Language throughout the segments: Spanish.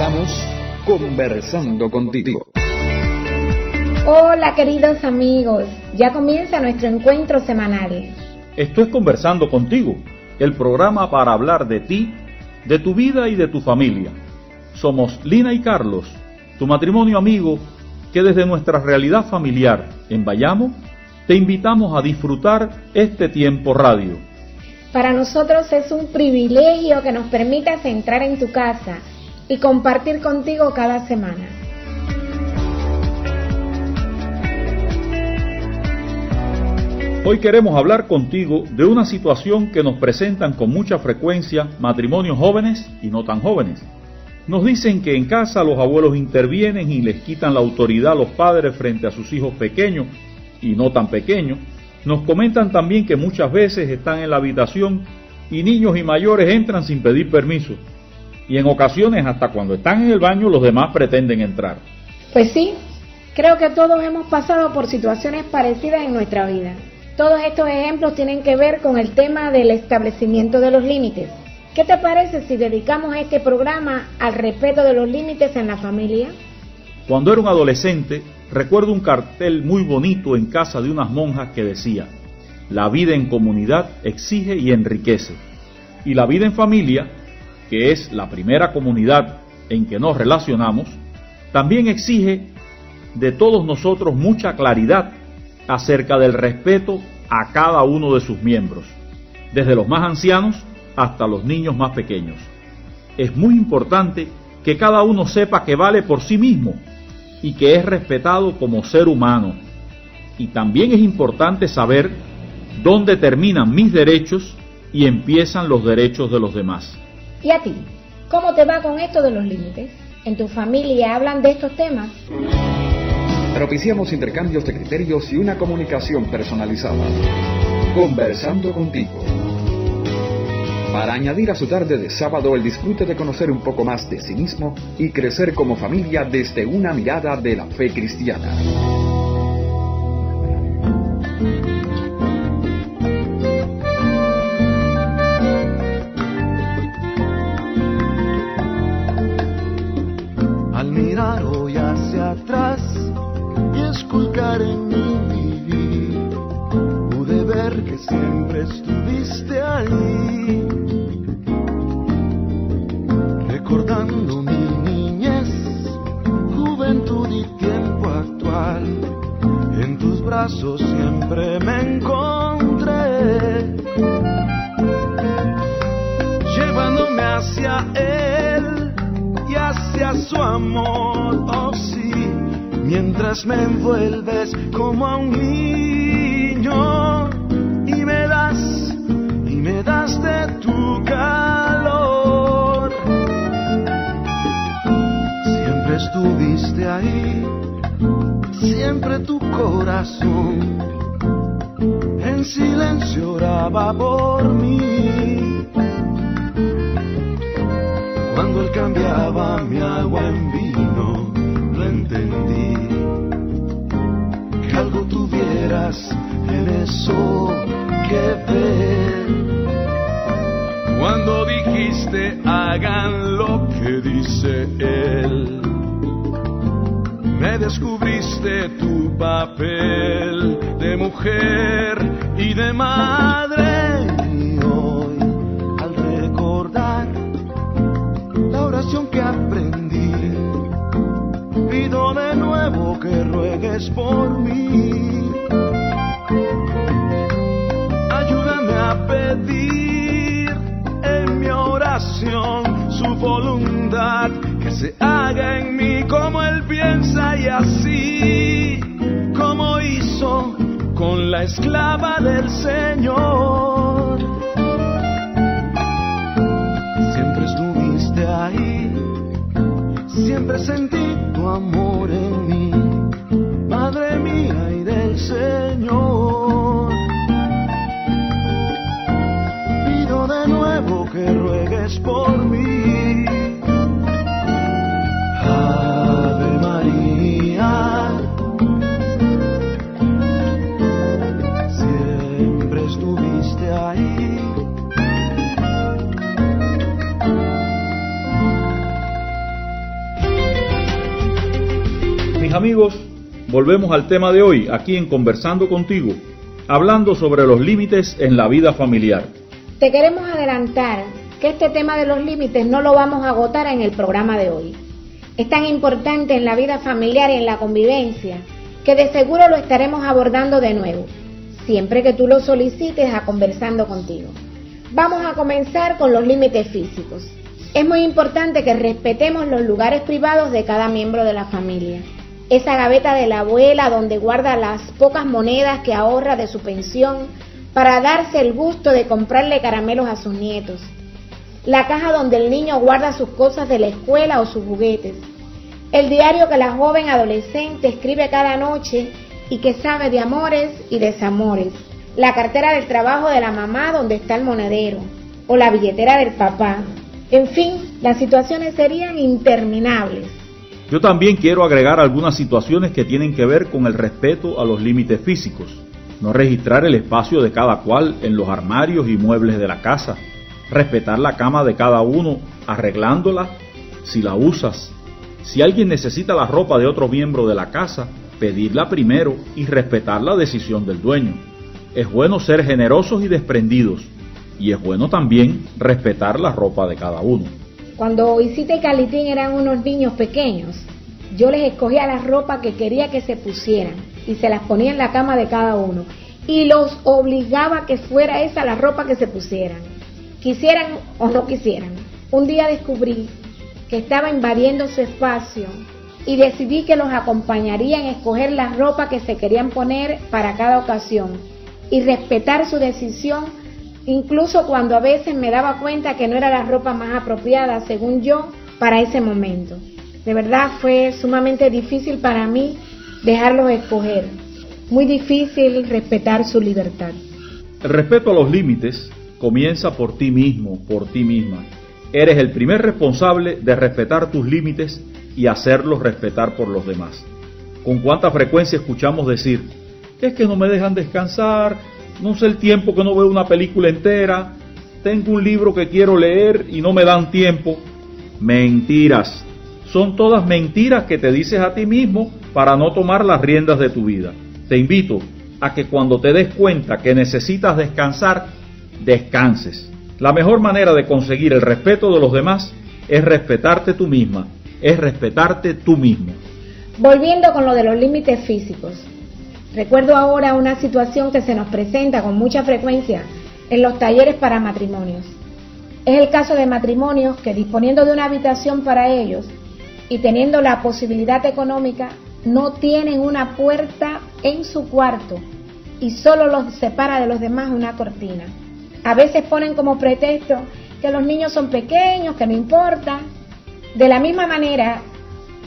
Estamos conversando contigo. Hola queridos amigos, ya comienza nuestro encuentro semanal. Esto es Conversando contigo, el programa para hablar de ti, de tu vida y de tu familia. Somos Lina y Carlos, tu matrimonio amigo, que desde nuestra realidad familiar en Bayamo te invitamos a disfrutar este tiempo radio. Para nosotros es un privilegio que nos permitas entrar en tu casa y compartir contigo cada semana. Hoy queremos hablar contigo de una situación que nos presentan con mucha frecuencia matrimonios jóvenes y no tan jóvenes. Nos dicen que en casa los abuelos intervienen y les quitan la autoridad a los padres frente a sus hijos pequeños y no tan pequeños. Nos comentan también que muchas veces están en la habitación y niños y mayores entran sin pedir permiso. Y en ocasiones hasta cuando están en el baño los demás pretenden entrar. Pues sí, creo que todos hemos pasado por situaciones parecidas en nuestra vida. Todos estos ejemplos tienen que ver con el tema del establecimiento de los límites. ¿Qué te parece si dedicamos este programa al respeto de los límites en la familia? Cuando era un adolescente, recuerdo un cartel muy bonito en casa de unas monjas que decía, la vida en comunidad exige y enriquece, y la vida en familia, que es la primera comunidad en que nos relacionamos, también exige de todos nosotros mucha claridad acerca del respeto a cada uno de sus miembros, desde los más ancianos hasta los niños más pequeños. Es muy importante que cada uno sepa que vale por sí mismo y que es respetado como ser humano. Y también es importante saber dónde terminan mis derechos y empiezan los derechos de los demás. ¿Y a ti? ¿Cómo te va con esto de los límites? ¿En tu familia hablan de estos temas? Propiciamos intercambios de criterios y una comunicación personalizada. Conversando contigo. Para añadir a su tarde de sábado el disfrute de conocer un poco más de sí mismo y crecer como familia desde una mirada de la fe cristiana. Mientras me envuelves como a un niño y me das, y me das de tu calor. Siempre estuviste ahí, siempre tu corazón en silencio oraba por mí. Cuando él cambiaba mi agua en Que algo tuvieras en eso que ver. Cuando dijiste hagan lo que dice él, me descubriste tu papel de mujer y de madre. Y hoy, al recordar la oración que aprendí. Pido de que ruegues por mí. Ayúdame a pedir en mi oración su voluntad que se haga en mí como Él piensa y así como hizo con la esclava del Señor. Siempre estuviste siempre sentí tu amor en mí, Madre mía y del Señor. Pido de nuevo que ruegues por mí. Ave María. Siempre estuviste ahí. Amigos, volvemos al tema de hoy, aquí en Conversando contigo, hablando sobre los límites en la vida familiar. Te queremos adelantar que este tema de los límites no lo vamos a agotar en el programa de hoy. Es tan importante en la vida familiar y en la convivencia que de seguro lo estaremos abordando de nuevo, siempre que tú lo solicites a conversando contigo. Vamos a comenzar con los límites físicos. Es muy importante que respetemos los lugares privados de cada miembro de la familia. Esa gaveta de la abuela donde guarda las pocas monedas que ahorra de su pensión para darse el gusto de comprarle caramelos a sus nietos. La caja donde el niño guarda sus cosas de la escuela o sus juguetes. El diario que la joven adolescente escribe cada noche y que sabe de amores y desamores. La cartera del trabajo de la mamá donde está el monedero. O la billetera del papá. En fin, las situaciones serían interminables. Yo también quiero agregar algunas situaciones que tienen que ver con el respeto a los límites físicos. No registrar el espacio de cada cual en los armarios y muebles de la casa. Respetar la cama de cada uno, arreglándola si la usas. Si alguien necesita la ropa de otro miembro de la casa, pedirla primero y respetar la decisión del dueño. Es bueno ser generosos y desprendidos, y es bueno también respetar la ropa de cada uno. Cuando Isita y Calitín eran unos niños pequeños, yo les escogía la ropa que quería que se pusieran y se las ponía en la cama de cada uno. Y los obligaba a que fuera esa la ropa que se pusieran, quisieran o no quisieran. Un día descubrí que estaba invadiendo su espacio y decidí que los acompañaría en escoger la ropa que se querían poner para cada ocasión y respetar su decisión incluso cuando a veces me daba cuenta que no era la ropa más apropiada, según yo, para ese momento. De verdad fue sumamente difícil para mí dejarlos escoger. Muy difícil respetar su libertad. El respeto a los límites comienza por ti mismo, por ti misma. Eres el primer responsable de respetar tus límites y hacerlos respetar por los demás. ¿Con cuánta frecuencia escuchamos decir, es que no me dejan descansar, no sé el tiempo que no veo una película entera, tengo un libro que quiero leer y no me dan tiempo? Mentiras. Son todas mentiras que te dices a ti mismo para no tomar las riendas de tu vida. Te invito a que cuando te des cuenta que necesitas descansar, descanses. La mejor manera de conseguir el respeto de los demás es respetarte tú misma, es respetarte tú mismo. Volviendo con lo de los límites físicos. Recuerdo ahora una situación que se nos presenta con mucha frecuencia en los talleres para matrimonios. Es el caso de matrimonios que disponiendo de una habitación para ellos y teniendo la posibilidad económica, no tienen una puerta en su cuarto y solo los separa de los demás una cortina. A veces ponen como pretexto que los niños son pequeños, que no importa. De la misma manera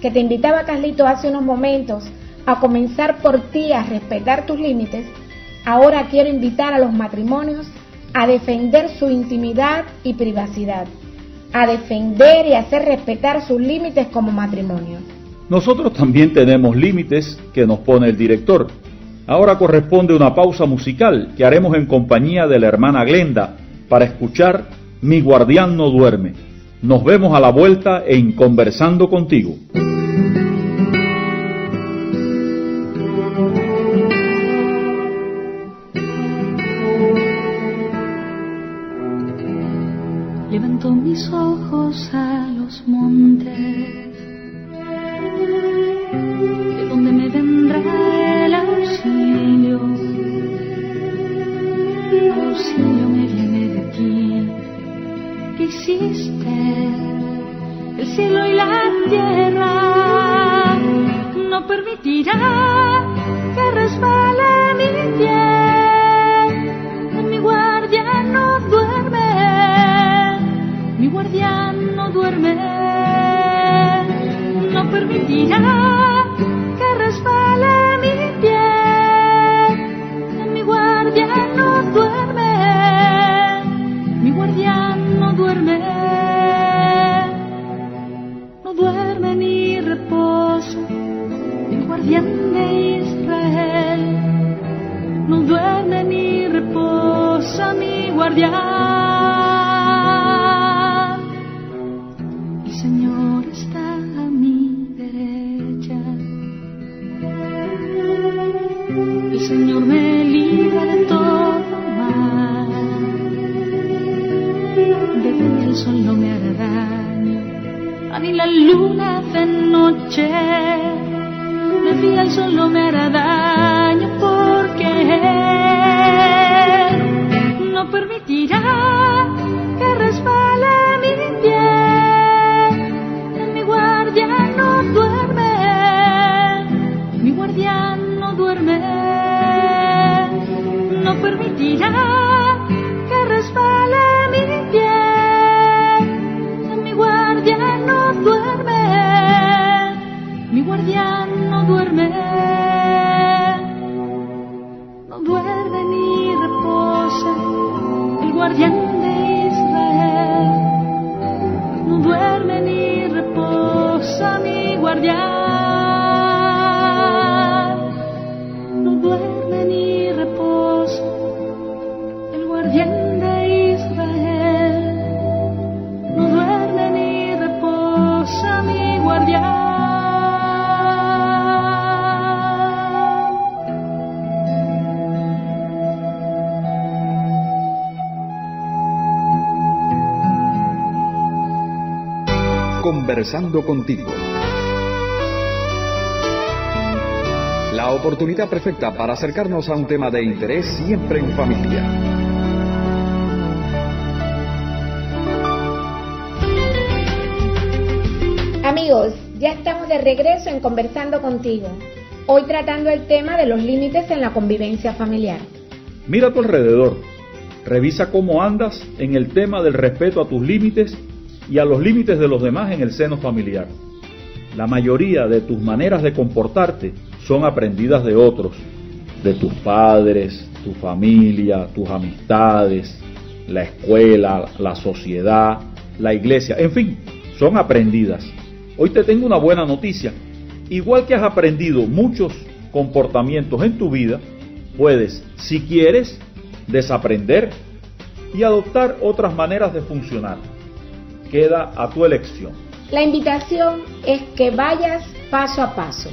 que te invitaba Carlito hace unos momentos a comenzar por ti a respetar tus límites, ahora quiero invitar a los matrimonios a defender su intimidad y privacidad, a defender y hacer respetar sus límites como matrimonio. Nosotros también tenemos límites que nos pone el director. Ahora corresponde una pausa musical que haremos en compañía de la hermana Glenda para escuchar Mi guardián no duerme. Nos vemos a la vuelta en Conversando contigo. Mis ojos a los montes, de donde me vendrá el auxilio. El auxilio me viene de ti, que hiciste el cielo y la tierra. No permitirá que resbale mi pie, permitirá que resbale mi pie. Mi guardia no duerme, mi guardia no duerme, no duerme ni reposo, el guardián de Israel, no duerme ni reposa mi guardián. Conversando contigo. La oportunidad perfecta para acercarnos a un tema de interés siempre en familia. Amigos, ya estamos de regreso en Conversando contigo. Hoy tratando el tema de los límites en la convivencia familiar. Mira a tu alrededor. Revisa cómo andas en el tema del respeto a tus límites y a los límites de los demás en el seno familiar. La mayoría de tus maneras de comportarte son aprendidas de otros, de tus padres, tu familia, tus amistades, la escuela, la sociedad, la iglesia, en fin, son aprendidas. Hoy te tengo una buena noticia. Igual que has aprendido muchos comportamientos en tu vida, puedes, si quieres, desaprender y adoptar otras maneras de funcionar. Queda a tu elección. La invitación es que vayas paso a paso.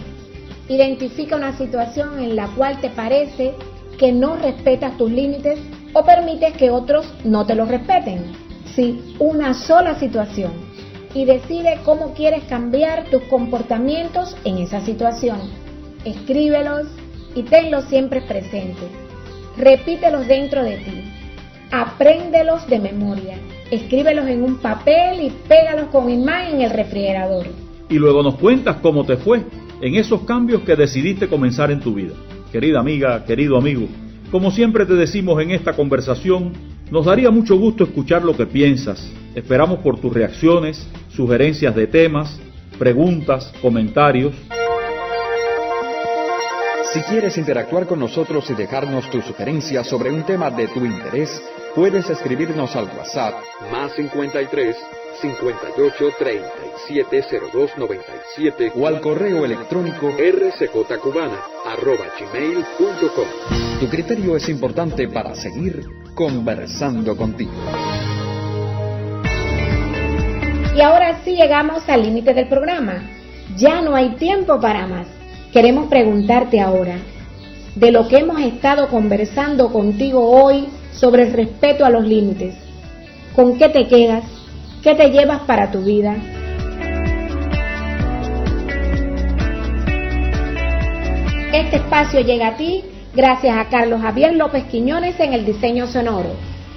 Identifica una situación en la cual te parece que no respetas tus límites o permites que otros no te los respeten. Sí, una sola situación. Y decide cómo quieres cambiar tus comportamientos en esa situación. Escríbelos y tenlos siempre presentes. Repítelos dentro de ti. Apréndelos de memoria. Escríbelos en un papel y pégalos con imán en el refrigerador. Y luego nos cuentas cómo te fue en esos cambios que decidiste comenzar en tu vida. Querida amiga, querido amigo, como siempre te decimos en esta conversación, nos daría mucho gusto escuchar lo que piensas. Esperamos por tus reacciones, sugerencias de temas, preguntas, comentarios. Si quieres interactuar con nosotros y dejarnos tus sugerencias sobre un tema de tu interés, puedes escribirnos al WhatsApp más 53 58 37 02 97 o al correo electrónico rcjcubana arroba gmail.com. Tu criterio es importante para seguir conversando contigo. Y ahora sí llegamos al límite del programa. Ya no hay tiempo para más. Queremos preguntarte ahora, de lo que hemos estado conversando contigo hoy sobre el respeto a los límites, ¿con qué te quedas? ¿Qué te llevas para tu vida? Este espacio llega a ti gracias a Carlos Javier López Quiñones en el diseño sonoro.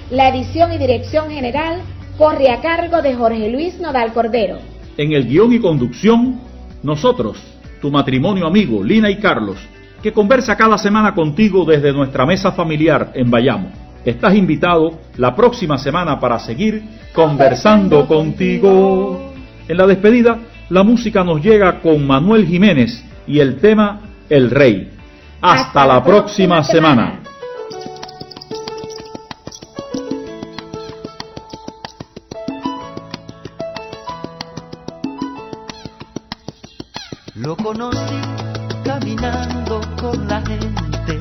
La edición y dirección general corre a cargo de Jorge Luis Nodal Cordero. En el guion y conducción, nosotros, tu matrimonio amigo, Lina y Carlos, que conversa cada semana contigo desde nuestra mesa familiar en Bayamo. Estás invitado la próxima semana para seguir conversando contigo. En la despedida, la música nos llega con Manuel Jiménez y el tema El Rey. Hasta, la próxima, semana. semana. Lo conocí caminando con la gente,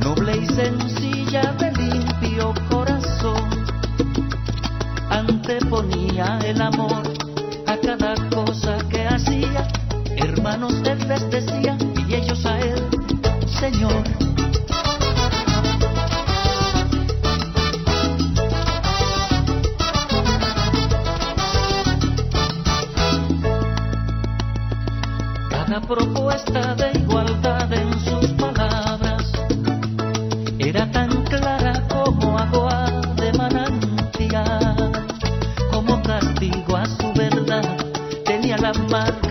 noble y sencillo ella de limpio corazón anteponía el amor a cada cosa que hacía. Hermanos, él les decía y ellos a él, Señor. Cada propuesta de igualdad en como castigo a su verdad, tenía la marca.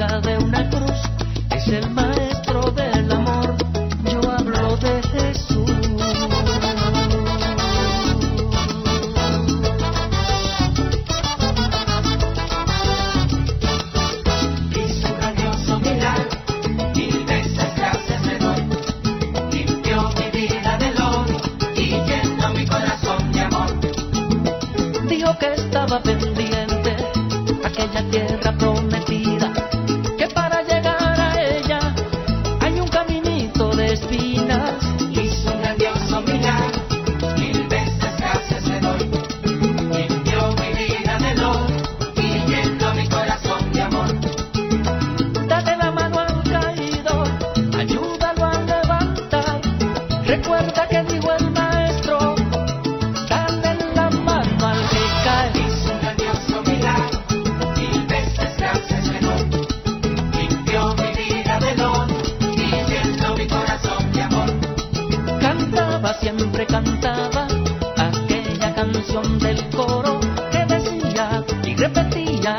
del coro que decía y repetía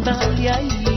Italia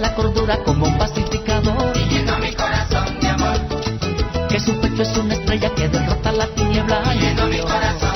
la cordura como un pacificador. Y mi corazón de amor. Que su pecho es una estrella que derrota la tiniebla. Y mi corazón.